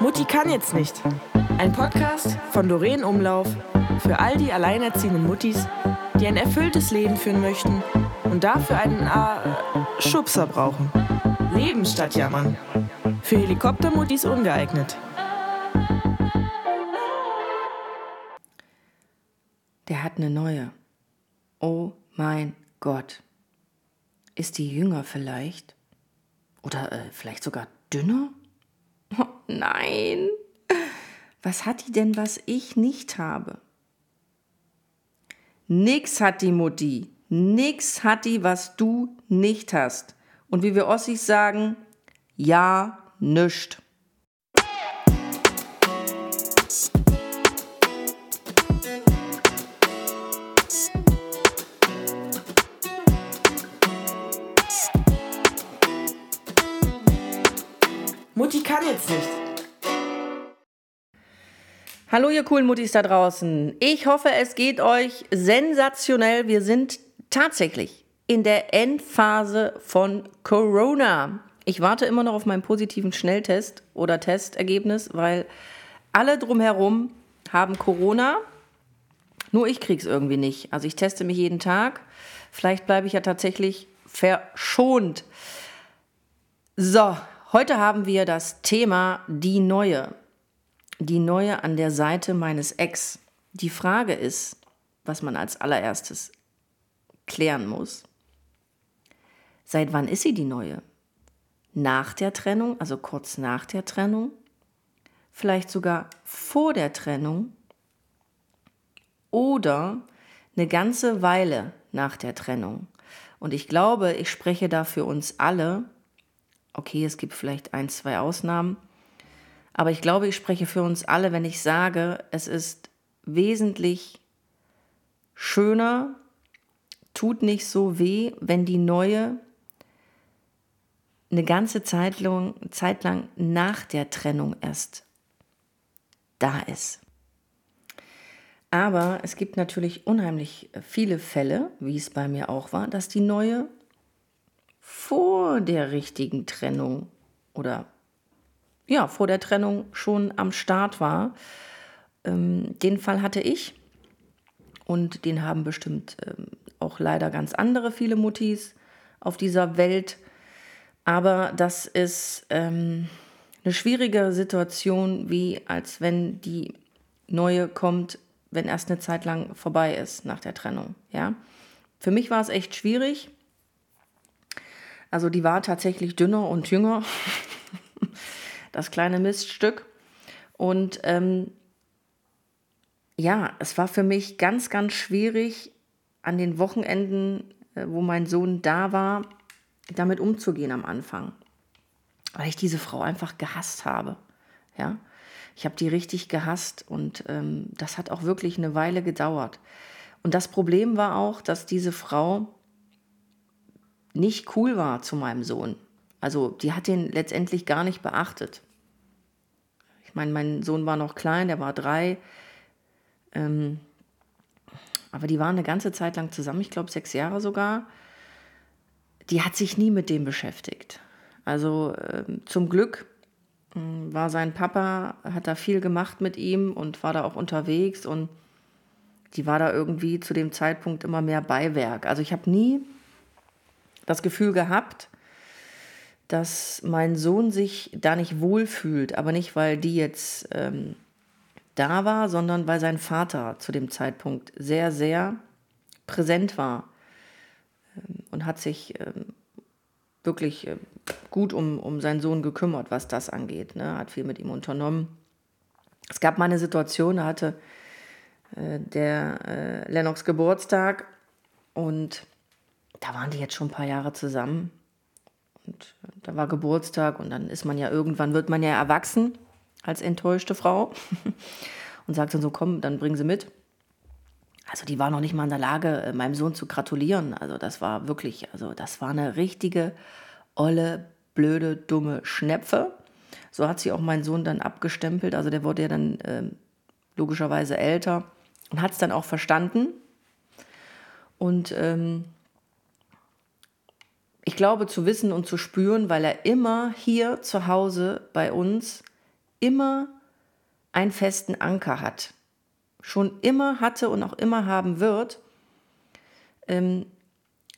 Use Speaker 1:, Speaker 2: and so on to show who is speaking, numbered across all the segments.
Speaker 1: Mutti kann jetzt nicht. Ein Podcast von Doreen Umlauf für all die alleinerziehenden Muttis, die ein erfülltes Leben führen möchten und dafür einen äh, Schubser brauchen. Leben statt jammern. Für Helikoptermuttis ungeeignet.
Speaker 2: Der hat eine neue. Oh mein Gott. Ist die jünger vielleicht? Oder äh, vielleicht sogar dünner? Oh, nein. Was hat die denn, was ich nicht habe? Nix hat die Mutti. Nix hat die, was du nicht hast. Und wie wir Ossis sagen, ja, nüscht.
Speaker 1: Jetzt nicht.
Speaker 2: Hallo ihr coolen Muttis da draußen. Ich hoffe, es geht euch sensationell. Wir sind tatsächlich in der Endphase von Corona. Ich warte immer noch auf meinen positiven Schnelltest oder Testergebnis, weil alle drumherum haben Corona. Nur ich krieg's irgendwie nicht. Also ich teste mich jeden Tag. Vielleicht bleibe ich ja tatsächlich verschont. So, Heute haben wir das Thema die Neue. Die Neue an der Seite meines Ex. Die Frage ist, was man als allererstes klären muss. Seit wann ist sie die Neue? Nach der Trennung, also kurz nach der Trennung? Vielleicht sogar vor der Trennung? Oder eine ganze Weile nach der Trennung? Und ich glaube, ich spreche da für uns alle, Okay, es gibt vielleicht ein, zwei Ausnahmen. Aber ich glaube, ich spreche für uns alle, wenn ich sage, es ist wesentlich schöner, tut nicht so weh, wenn die neue eine ganze Zeit lang, Zeit lang nach der Trennung erst da ist. Aber es gibt natürlich unheimlich viele Fälle, wie es bei mir auch war, dass die neue vor der richtigen Trennung oder ja, vor der Trennung schon am Start war. Ähm, den Fall hatte ich und den haben bestimmt ähm, auch leider ganz andere viele Muttis auf dieser Welt. Aber das ist ähm, eine schwierige Situation, wie als wenn die neue kommt, wenn erst eine Zeit lang vorbei ist nach der Trennung. Ja, für mich war es echt schwierig. Also die war tatsächlich dünner und jünger, das kleine Miststück. Und ähm, ja, es war für mich ganz, ganz schwierig, an den Wochenenden, äh, wo mein Sohn da war, damit umzugehen am Anfang. Weil ich diese Frau einfach gehasst habe. Ja, ich habe die richtig gehasst und ähm, das hat auch wirklich eine Weile gedauert. Und das Problem war auch, dass diese Frau nicht cool war zu meinem Sohn. Also die hat den letztendlich gar nicht beachtet. Ich meine, mein Sohn war noch klein, der war drei. Ähm, aber die waren eine ganze Zeit lang zusammen, ich glaube sechs Jahre sogar. Die hat sich nie mit dem beschäftigt. Also ähm, zum Glück äh, war sein Papa, hat da viel gemacht mit ihm und war da auch unterwegs und die war da irgendwie zu dem Zeitpunkt immer mehr Beiwerk. Also ich habe nie das Gefühl gehabt, dass mein Sohn sich da nicht wohlfühlt, aber nicht, weil die jetzt ähm, da war, sondern weil sein Vater zu dem Zeitpunkt sehr, sehr präsent war ähm, und hat sich ähm, wirklich äh, gut um, um seinen Sohn gekümmert, was das angeht. Ne? Hat viel mit ihm unternommen. Es gab mal eine Situation, da hatte äh, der äh, Lennox Geburtstag und da waren die jetzt schon ein paar Jahre zusammen. Und da war Geburtstag und dann ist man ja irgendwann, wird man ja erwachsen als enttäuschte Frau und sagt dann so, komm, dann bringen sie mit. Also die war noch nicht mal in der Lage, äh, meinem Sohn zu gratulieren. Also das war wirklich, also das war eine richtige, olle, blöde, dumme Schnepfe. So hat sie auch mein Sohn dann abgestempelt. Also der wurde ja dann äh, logischerweise älter und hat es dann auch verstanden. Und ähm, ich glaube zu wissen und zu spüren, weil er immer hier zu Hause bei uns immer einen festen Anker hat. Schon immer hatte und auch immer haben wird. Ähm,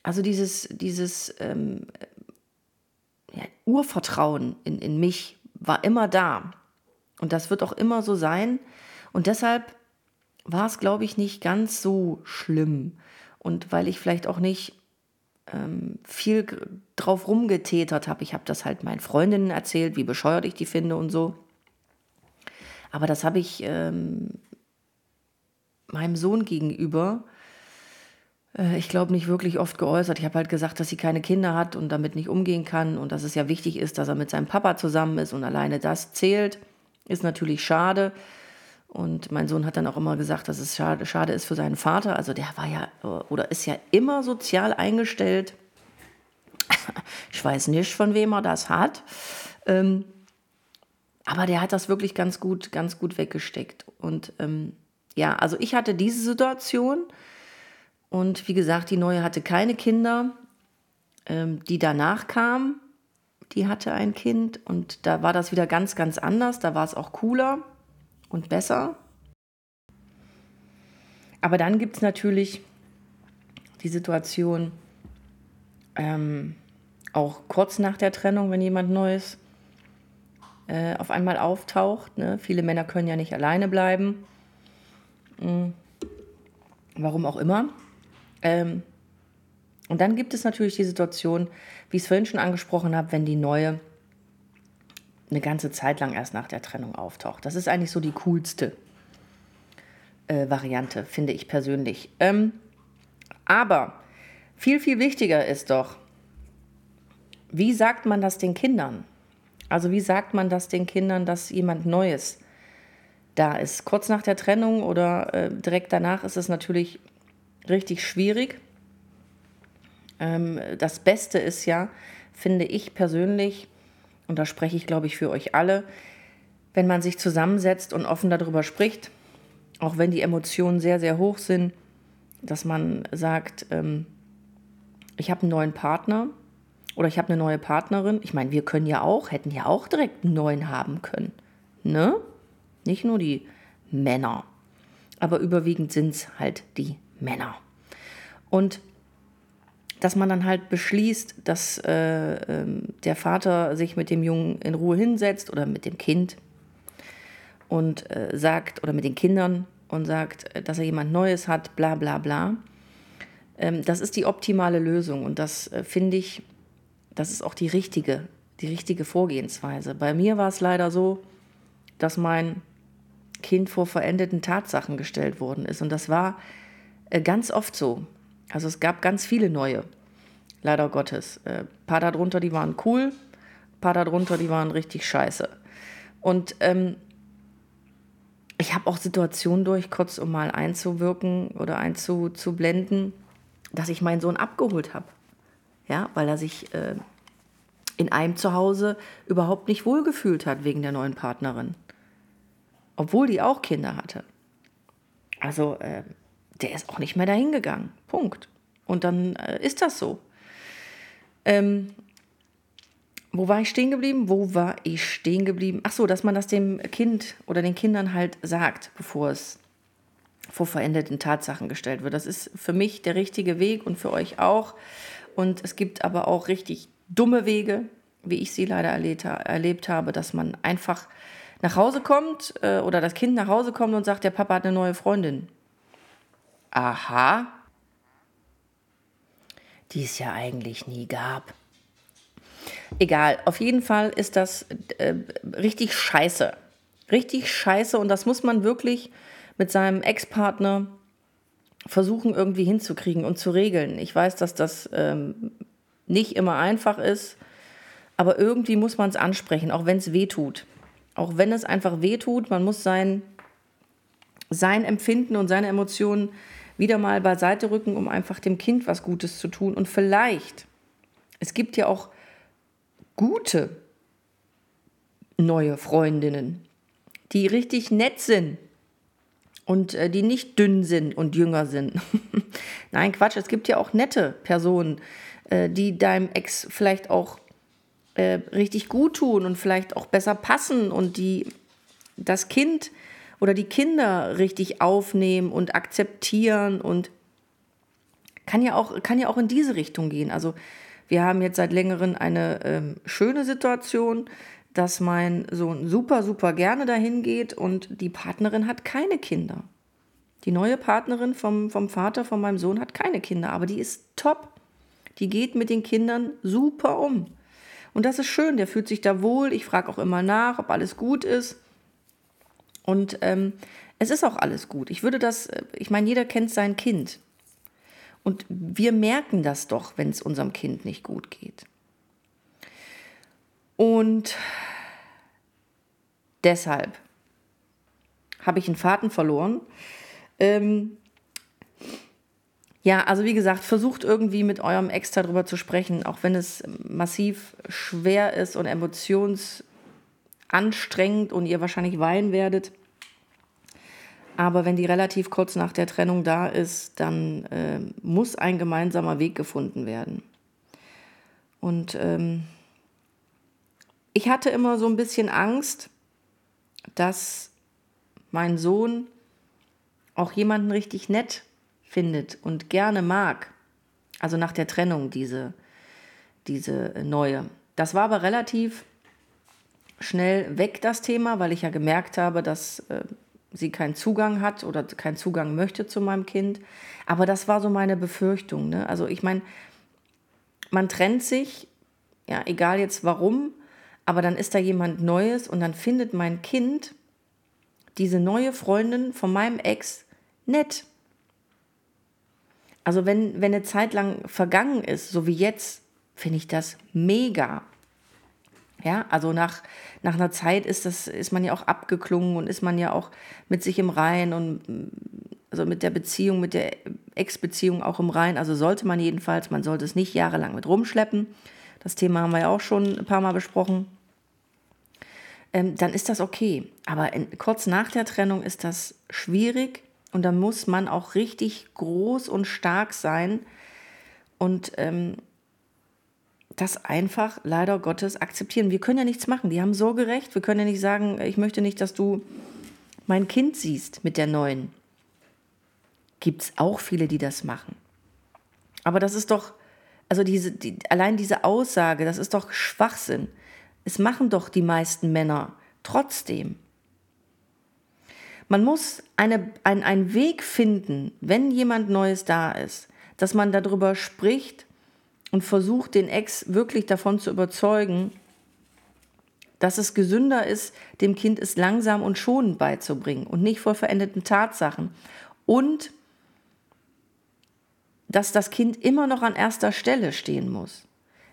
Speaker 2: also dieses, dieses ähm, ja, Urvertrauen in, in mich war immer da. Und das wird auch immer so sein. Und deshalb war es, glaube ich, nicht ganz so schlimm. Und weil ich vielleicht auch nicht ähm, viel drauf rumgetätert habe. Ich habe das halt meinen Freundinnen erzählt, wie bescheuert ich die finde und so. Aber das habe ich ähm, meinem Sohn gegenüber, äh, ich glaube, nicht wirklich oft geäußert. Ich habe halt gesagt, dass sie keine Kinder hat und damit nicht umgehen kann und dass es ja wichtig ist, dass er mit seinem Papa zusammen ist und alleine das zählt. Ist natürlich schade. Und mein Sohn hat dann auch immer gesagt, dass es schade, schade ist für seinen Vater. Also der war ja oder ist ja immer sozial eingestellt. ich weiß nicht, von wem er das hat. Ähm, aber der hat das wirklich ganz gut, ganz gut weggesteckt. Und ähm, ja, also ich hatte diese Situation. Und wie gesagt, die neue hatte keine Kinder. Ähm, die danach kam, die hatte ein Kind. Und da war das wieder ganz, ganz anders. Da war es auch cooler und besser. Aber dann gibt es natürlich die Situation, ähm, auch kurz nach der Trennung, wenn jemand Neues äh, auf einmal auftaucht. Ne? Viele Männer können ja nicht alleine bleiben. Mhm. Warum auch immer. Ähm, und dann gibt es natürlich die Situation, wie ich es vorhin schon angesprochen habe, wenn die neue eine ganze Zeit lang erst nach der Trennung auftaucht. Das ist eigentlich so die coolste äh, Variante, finde ich persönlich. Ähm, aber viel, viel wichtiger ist doch, wie sagt man das den Kindern? Also wie sagt man das den Kindern, dass jemand Neues da ist? Kurz nach der Trennung oder äh, direkt danach ist es natürlich richtig schwierig. Ähm, das Beste ist ja, finde ich persönlich, und da spreche ich, glaube ich, für euch alle, wenn man sich zusammensetzt und offen darüber spricht, auch wenn die Emotionen sehr, sehr hoch sind, dass man sagt, ähm, ich habe einen neuen Partner oder ich habe eine neue Partnerin. Ich meine, wir können ja auch, hätten ja auch direkt einen neuen haben können. Ne? Nicht nur die Männer. Aber überwiegend sind es halt die Männer. Und dass man dann halt beschließt, dass äh, äh, der Vater sich mit dem Jungen in Ruhe hinsetzt oder mit dem Kind und äh, sagt, oder mit den Kindern und sagt, äh, dass er jemand Neues hat, bla bla bla. Ähm, das ist die optimale Lösung und das äh, finde ich, das ist auch die richtige, die richtige Vorgehensweise. Bei mir war es leider so, dass mein Kind vor verendeten Tatsachen gestellt worden ist und das war äh, ganz oft so. Also es gab ganz viele neue, leider Gottes. Äh, paar darunter, die waren cool, paar darunter, die waren richtig scheiße. Und ähm, ich habe auch Situationen durch, kurz um mal einzuwirken oder einzublenden, dass ich meinen Sohn abgeholt habe. Ja, weil er sich äh, in einem Zuhause überhaupt nicht wohlgefühlt hat wegen der neuen Partnerin. Obwohl die auch Kinder hatte. Also, äh, der ist auch nicht mehr dahin gegangen. Punkt. Und dann äh, ist das so. Ähm, wo war ich stehen geblieben? Wo war ich stehen geblieben? Ach so, dass man das dem Kind oder den Kindern halt sagt, bevor es vor veränderten Tatsachen gestellt wird. Das ist für mich der richtige Weg und für euch auch. Und es gibt aber auch richtig dumme Wege, wie ich sie leider erlebt, erlebt habe, dass man einfach nach Hause kommt äh, oder das Kind nach Hause kommt und sagt, der Papa hat eine neue Freundin. Aha. Die es ja eigentlich nie gab. Egal, auf jeden Fall ist das äh, richtig scheiße. Richtig scheiße und das muss man wirklich mit seinem Ex-Partner versuchen irgendwie hinzukriegen und zu regeln. Ich weiß, dass das ähm, nicht immer einfach ist, aber irgendwie muss man es ansprechen, auch wenn es weh tut. Auch wenn es einfach weh tut, man muss sein, sein Empfinden und seine Emotionen wieder mal beiseite rücken, um einfach dem Kind was Gutes zu tun. Und vielleicht, es gibt ja auch gute neue Freundinnen, die richtig nett sind und äh, die nicht dünn sind und jünger sind. Nein, Quatsch, es gibt ja auch nette Personen, äh, die deinem Ex vielleicht auch äh, richtig gut tun und vielleicht auch besser passen und die das Kind oder die Kinder richtig aufnehmen und akzeptieren und kann ja auch, kann ja auch in diese Richtung gehen. Also wir haben jetzt seit längerem eine ähm, schöne Situation, dass mein Sohn super, super gerne dahin geht und die Partnerin hat keine Kinder. Die neue Partnerin vom, vom Vater von meinem Sohn hat keine Kinder, aber die ist top. Die geht mit den Kindern super um. Und das ist schön, der fühlt sich da wohl. Ich frage auch immer nach, ob alles gut ist. Und ähm, es ist auch alles gut. Ich würde das, äh, ich meine, jeder kennt sein Kind. Und wir merken das doch, wenn es unserem Kind nicht gut geht. Und deshalb habe ich einen Faden verloren. Ähm, ja, also wie gesagt, versucht irgendwie mit eurem Ex darüber zu sprechen, auch wenn es massiv schwer ist und emotionsanstrengend und ihr wahrscheinlich weinen werdet. Aber wenn die relativ kurz nach der Trennung da ist, dann äh, muss ein gemeinsamer Weg gefunden werden. Und ähm, ich hatte immer so ein bisschen Angst, dass mein Sohn auch jemanden richtig nett findet und gerne mag. Also nach der Trennung diese, diese neue. Das war aber relativ schnell weg, das Thema, weil ich ja gemerkt habe, dass äh, sie keinen Zugang hat oder keinen Zugang möchte zu meinem Kind. Aber das war so meine Befürchtung. Ne? Also ich meine, man trennt sich, ja, egal jetzt warum, aber dann ist da jemand Neues und dann findet mein Kind diese neue Freundin von meinem Ex nett. Also wenn, wenn eine Zeit lang vergangen ist, so wie jetzt, finde ich das mega. Ja, also nach, nach einer Zeit ist, das, ist man ja auch abgeklungen und ist man ja auch mit sich im Rein und also mit der Beziehung, mit der Ex-Beziehung auch im Rein. Also sollte man jedenfalls, man sollte es nicht jahrelang mit rumschleppen. Das Thema haben wir ja auch schon ein paar Mal besprochen. Ähm, dann ist das okay. Aber in, kurz nach der Trennung ist das schwierig und da muss man auch richtig groß und stark sein und ähm, das einfach leider Gottes akzeptieren. Wir können ja nichts machen. Die haben Sorgerecht. Wir können ja nicht sagen, ich möchte nicht, dass du mein Kind siehst mit der neuen. Gibt es auch viele, die das machen. Aber das ist doch, also diese, die, allein diese Aussage, das ist doch Schwachsinn. Es machen doch die meisten Männer trotzdem. Man muss eine, ein, einen Weg finden, wenn jemand Neues da ist, dass man darüber spricht und versucht, den Ex wirklich davon zu überzeugen, dass es gesünder ist, dem Kind es langsam und schonend beizubringen und nicht vor verendeten Tatsachen. Und dass das Kind immer noch an erster Stelle stehen muss.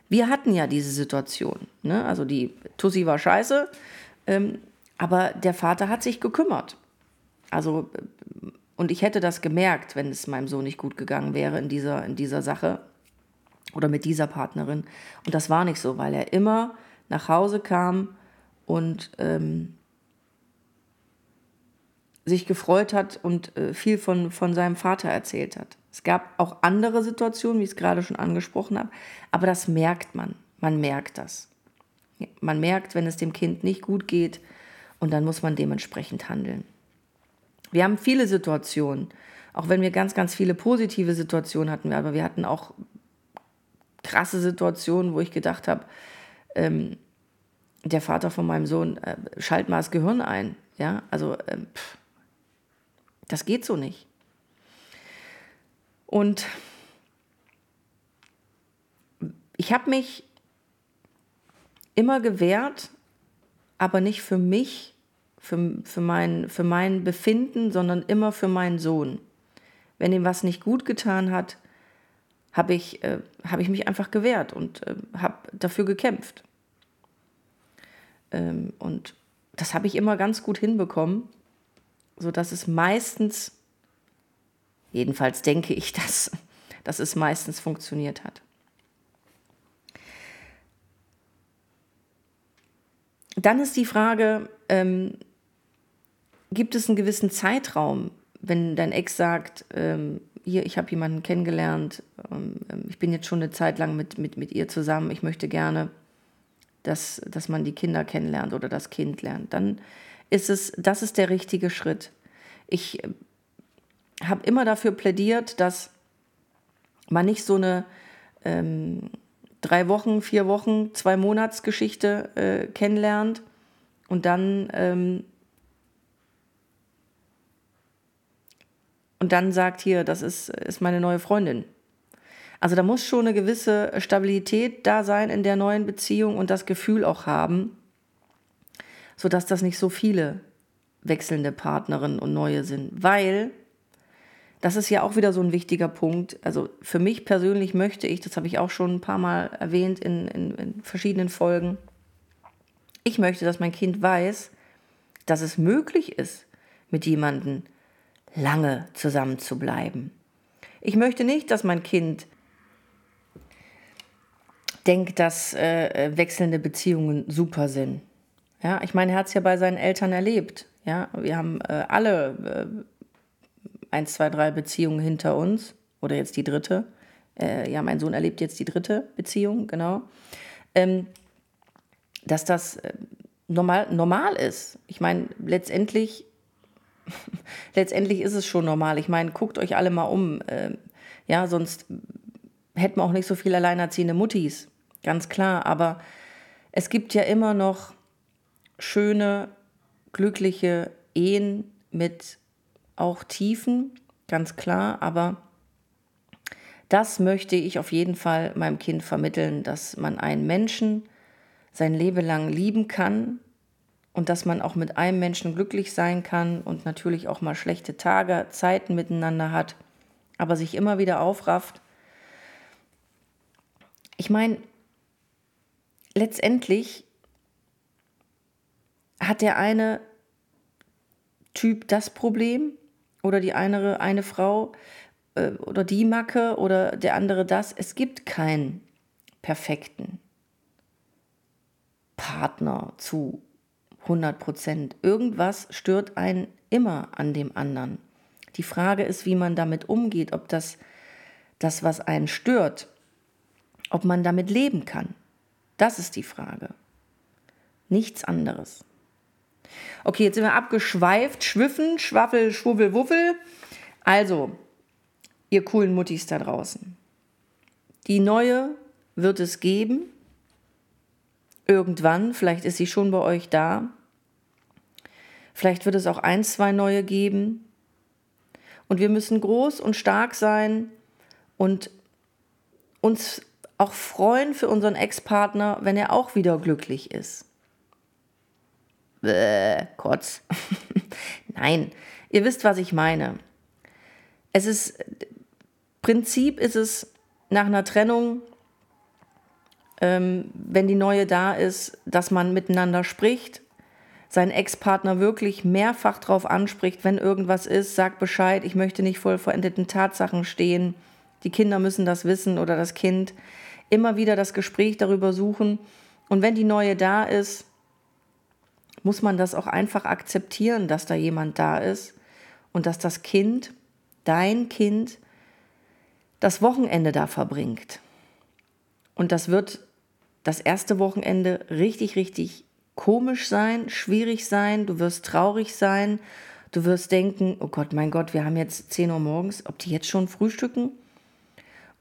Speaker 2: Wir hatten ja diese Situation. Ne? Also die Tussi war scheiße, ähm, aber der Vater hat sich gekümmert. Also, und ich hätte das gemerkt, wenn es meinem Sohn nicht gut gegangen wäre in dieser, in dieser Sache oder mit dieser Partnerin. Und das war nicht so, weil er immer nach Hause kam und ähm, sich gefreut hat und äh, viel von, von seinem Vater erzählt hat. Es gab auch andere Situationen, wie ich es gerade schon angesprochen habe, aber das merkt man. Man merkt das. Man merkt, wenn es dem Kind nicht gut geht und dann muss man dementsprechend handeln. Wir haben viele Situationen, auch wenn wir ganz, ganz viele positive Situationen hatten, aber wir hatten auch krasse Situationen, wo ich gedacht habe, ähm, der Vater von meinem Sohn, äh, schalt mal das Gehirn ein. Ja, also ähm, pff, das geht so nicht. Und ich habe mich immer gewehrt, aber nicht für mich, für, für, mein, für mein Befinden, sondern immer für meinen Sohn. Wenn ihm was nicht gut getan hat, habe ich, äh, hab ich mich einfach gewehrt und äh, habe dafür gekämpft. Ähm, und das habe ich immer ganz gut hinbekommen, sodass es meistens, jedenfalls denke ich, dass, dass es meistens funktioniert hat. Dann ist die Frage, ähm, gibt es einen gewissen Zeitraum, wenn dein Ex sagt, ähm, hier, ich habe jemanden kennengelernt, ähm, ich bin jetzt schon eine Zeit lang mit, mit, mit ihr zusammen, ich möchte gerne, dass, dass man die Kinder kennenlernt oder das Kind lernt, dann ist es, das ist der richtige Schritt. Ich äh, habe immer dafür plädiert, dass man nicht so eine ähm, drei Wochen, vier Wochen, zwei Monatsgeschichte äh, kennenlernt und dann ähm, und dann sagt hier, das ist, ist meine neue Freundin. Also da muss schon eine gewisse Stabilität da sein in der neuen Beziehung und das Gefühl auch haben, sodass das nicht so viele wechselnde Partnerinnen und neue sind. Weil, das ist ja auch wieder so ein wichtiger Punkt, also für mich persönlich möchte ich, das habe ich auch schon ein paar Mal erwähnt in, in, in verschiedenen Folgen, ich möchte, dass mein Kind weiß, dass es möglich ist, mit jemandem lange zusammen zu bleiben. Ich möchte nicht, dass mein Kind denkt, dass äh, wechselnde Beziehungen super sind. Ja, ich meine, er hat es ja bei seinen Eltern erlebt. Ja, wir haben äh, alle äh, eins, zwei, drei Beziehungen hinter uns oder jetzt die dritte. Äh, ja, mein Sohn erlebt jetzt die dritte Beziehung, genau. Ähm, dass das äh, normal, normal ist. Ich meine, letztendlich letztendlich ist es schon normal. Ich meine, guckt euch alle mal um. Äh, ja, sonst hätten wir auch nicht so viele alleinerziehende Muttis. Ganz klar. Aber es gibt ja immer noch schöne, glückliche Ehen mit auch Tiefen, ganz klar. Aber das möchte ich auf jeden Fall meinem Kind vermitteln, dass man einen Menschen sein Leben lang lieben kann, und dass man auch mit einem Menschen glücklich sein kann und natürlich auch mal schlechte Tage, Zeiten miteinander hat, aber sich immer wieder aufrafft. Ich meine, letztendlich hat der eine Typ das Problem oder die eine, eine Frau äh, oder die Macke oder der andere das. Es gibt keinen perfekten Partner zu 100 Prozent. Irgendwas stört einen immer an dem anderen. Die Frage ist, wie man damit umgeht, ob das, das, was einen stört, ob man damit leben kann. Das ist die Frage. Nichts anderes. Okay, jetzt sind wir abgeschweift. Schwiffen, Schwaffel, Schwubbel, Wuffel. Also, ihr coolen Muttis da draußen. Die neue wird es geben. Irgendwann, vielleicht ist sie schon bei euch da. Vielleicht wird es auch ein, zwei neue geben. Und wir müssen groß und stark sein und uns auch freuen für unseren Ex-Partner, wenn er auch wieder glücklich ist. Bäh, Kotz. Nein, ihr wisst, was ich meine. Es ist, Prinzip ist es nach einer Trennung ähm, wenn die neue da ist, dass man miteinander spricht, seinen Ex-Partner wirklich mehrfach darauf anspricht, wenn irgendwas ist, sagt Bescheid, ich möchte nicht voll verendeten Tatsachen stehen, die Kinder müssen das wissen oder das Kind, immer wieder das Gespräch darüber suchen und wenn die neue da ist, muss man das auch einfach akzeptieren, dass da jemand da ist und dass das Kind, dein Kind, das Wochenende da verbringt. Und das wird das erste Wochenende richtig, richtig komisch sein, schwierig sein, du wirst traurig sein, du wirst denken, oh Gott, mein Gott, wir haben jetzt 10 Uhr morgens, ob die jetzt schon frühstücken?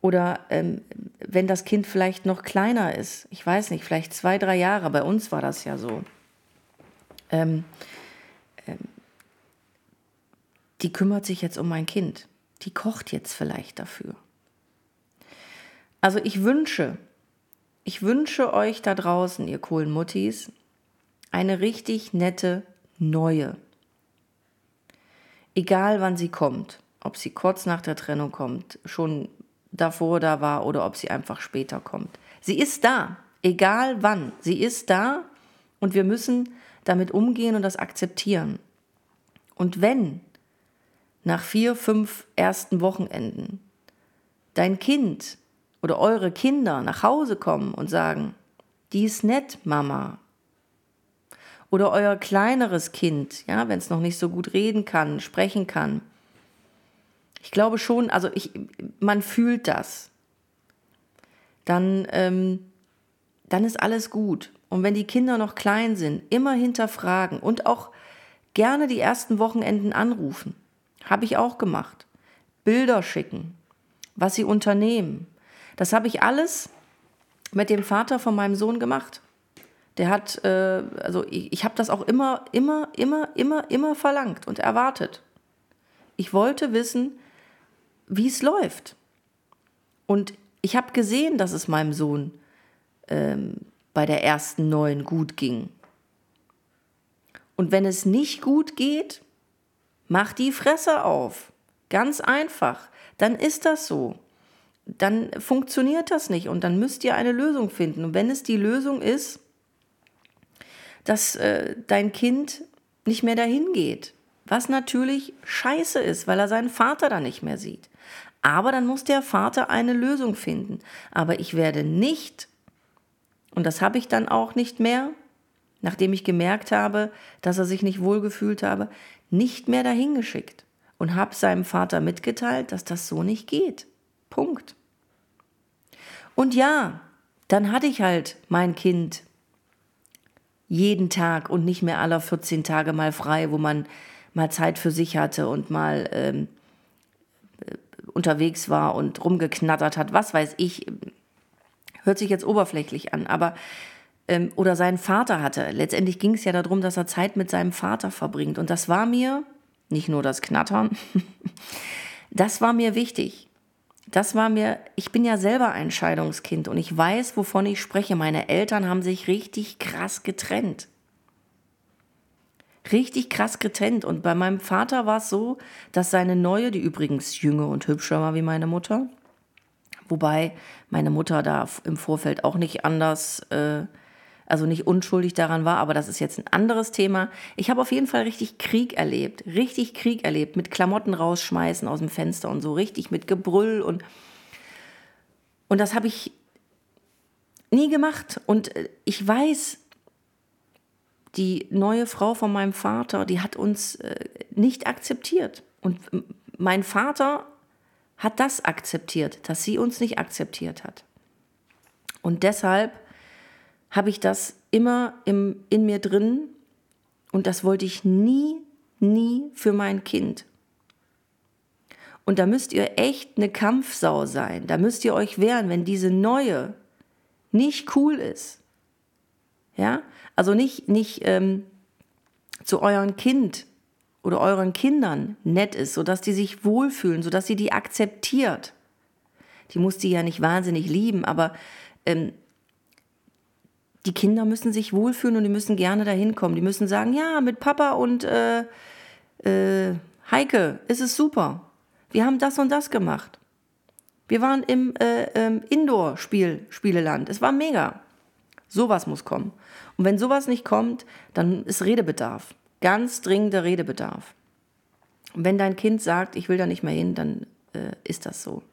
Speaker 2: Oder ähm, wenn das Kind vielleicht noch kleiner ist, ich weiß nicht, vielleicht zwei, drei Jahre, bei uns war das ja so. Ähm, ähm, die kümmert sich jetzt um mein Kind. Die kocht jetzt vielleicht dafür. Also ich wünsche, ich wünsche euch da draußen, ihr coolen Muttis, eine richtig nette neue. Egal wann sie kommt, ob sie kurz nach der Trennung kommt, schon davor da war oder ob sie einfach später kommt. Sie ist da, egal wann. Sie ist da und wir müssen damit umgehen und das akzeptieren. Und wenn nach vier, fünf ersten Wochenenden dein Kind oder eure Kinder nach Hause kommen und sagen, die ist nett, Mama. Oder euer kleineres Kind, ja, wenn es noch nicht so gut reden kann, sprechen kann. ich glaube schon, also ich, man fühlt das. Dann, ähm, dann ist alles gut. Und wenn die Kinder noch klein sind, immer hinterfragen und auch gerne die ersten Wochenenden anrufen. Habe ich auch gemacht. Bilder schicken, was sie unternehmen. Das habe ich alles mit dem Vater von meinem Sohn gemacht. Der hat, äh, also ich, ich habe das auch immer, immer, immer, immer, immer verlangt und erwartet. Ich wollte wissen, wie es läuft. Und ich habe gesehen, dass es meinem Sohn ähm, bei der ersten neuen gut ging. Und wenn es nicht gut geht, mach die Fresse auf. Ganz einfach. Dann ist das so. Dann funktioniert das nicht und dann müsst ihr eine Lösung finden. Und wenn es die Lösung ist, dass äh, dein Kind nicht mehr dahin geht, was natürlich scheiße ist, weil er seinen Vater dann nicht mehr sieht. Aber dann muss der Vater eine Lösung finden. Aber ich werde nicht, und das habe ich dann auch nicht mehr, nachdem ich gemerkt habe, dass er sich nicht wohlgefühlt habe, nicht mehr dahin geschickt und habe seinem Vater mitgeteilt, dass das so nicht geht. Punkt. Und ja, dann hatte ich halt mein Kind jeden Tag und nicht mehr alle 14 Tage mal frei, wo man mal Zeit für sich hatte und mal ähm, äh, unterwegs war und rumgeknattert hat, was weiß ich. Hört sich jetzt oberflächlich an, aber ähm, oder seinen Vater hatte. Letztendlich ging es ja darum, dass er Zeit mit seinem Vater verbringt. Und das war mir, nicht nur das Knattern, das war mir wichtig. Das war mir, ich bin ja selber ein Scheidungskind und ich weiß, wovon ich spreche. Meine Eltern haben sich richtig krass getrennt. Richtig krass getrennt. Und bei meinem Vater war es so, dass seine neue, die übrigens jünger und hübscher war wie meine Mutter, wobei meine Mutter da im Vorfeld auch nicht anders äh, also nicht unschuldig daran war, aber das ist jetzt ein anderes Thema. Ich habe auf jeden Fall richtig Krieg erlebt, richtig Krieg erlebt, mit Klamotten rausschmeißen aus dem Fenster und so, richtig mit Gebrüll und und das habe ich nie gemacht und äh, ich weiß, die neue Frau von meinem Vater, die hat uns äh, nicht akzeptiert und mein Vater hat das akzeptiert, dass sie uns nicht akzeptiert hat. Und deshalb habe ich das immer im, in mir drin und das wollte ich nie, nie für mein Kind. Und da müsst ihr echt eine Kampfsau sein. Da müsst ihr euch wehren, wenn diese neue nicht cool ist. Ja, also nicht, nicht ähm, zu eurem Kind oder euren Kindern nett ist, sodass die sich wohlfühlen, sodass sie die akzeptiert. Die muss die ja nicht wahnsinnig lieben, aber ähm, die Kinder müssen sich wohlfühlen und die müssen gerne dahin kommen. Die müssen sagen, ja, mit Papa und äh, äh, Heike ist es super. Wir haben das und das gemacht. Wir waren im äh, ähm, Indoor-Spieleland. Es war mega. Sowas muss kommen. Und wenn sowas nicht kommt, dann ist Redebedarf. Ganz dringender Redebedarf. Und wenn dein Kind sagt, ich will da nicht mehr hin, dann äh, ist das so.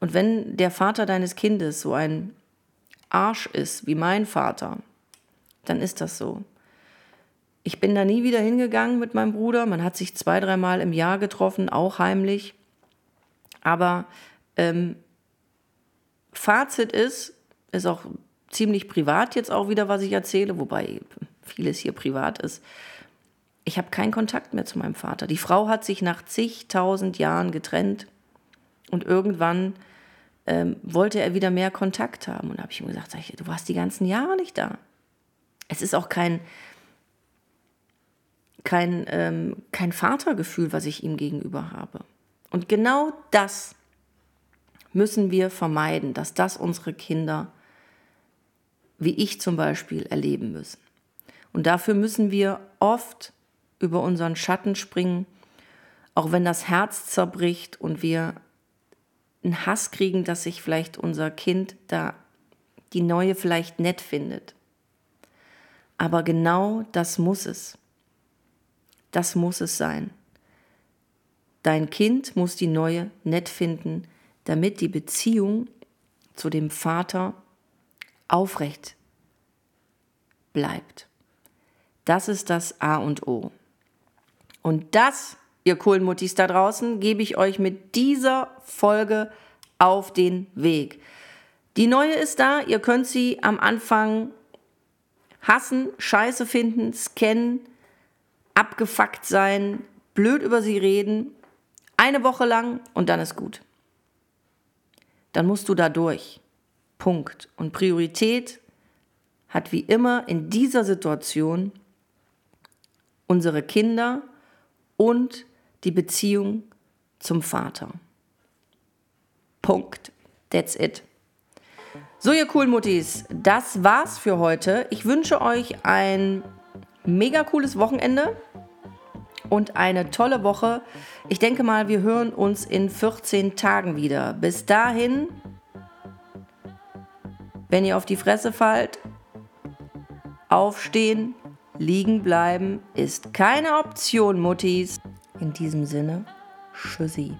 Speaker 2: Und wenn der Vater deines Kindes so ein Arsch ist, wie mein Vater, dann ist das so. Ich bin da nie wieder hingegangen mit meinem Bruder. Man hat sich zwei, dreimal im Jahr getroffen, auch heimlich. Aber ähm, Fazit ist, ist auch ziemlich privat jetzt auch wieder, was ich erzähle, wobei vieles hier privat ist. Ich habe keinen Kontakt mehr zu meinem Vater. Die Frau hat sich nach zigtausend Jahren getrennt und irgendwann ähm, wollte er wieder mehr Kontakt haben. Und da habe ich ihm gesagt, ich, du warst die ganzen Jahre nicht da. Es ist auch kein, kein, ähm, kein Vatergefühl, was ich ihm gegenüber habe. Und genau das müssen wir vermeiden, dass das unsere Kinder, wie ich zum Beispiel, erleben müssen. Und dafür müssen wir oft über unseren Schatten springen, auch wenn das Herz zerbricht und wir einen Hass kriegen, dass sich vielleicht unser Kind da die neue vielleicht nett findet. Aber genau das muss es. Das muss es sein. Dein Kind muss die neue nett finden, damit die Beziehung zu dem Vater aufrecht bleibt. Das ist das A und O. Und das ihr coolen Muttis da draußen, gebe ich euch mit dieser Folge auf den Weg. Die neue ist da, ihr könnt sie am Anfang hassen, scheiße finden, scannen, abgefuckt sein, blöd über sie reden, eine Woche lang und dann ist gut. Dann musst du da durch. Punkt. Und Priorität hat wie immer in dieser Situation unsere Kinder und die Beziehung zum Vater. Punkt. That's it. So, ihr coolen Muttis, das war's für heute. Ich wünsche euch ein mega cooles Wochenende und eine tolle Woche. Ich denke mal, wir hören uns in 14 Tagen wieder. Bis dahin, wenn ihr auf die Fresse fallt, aufstehen, liegen bleiben ist keine Option, Muttis. In diesem Sinne, Tschüssi.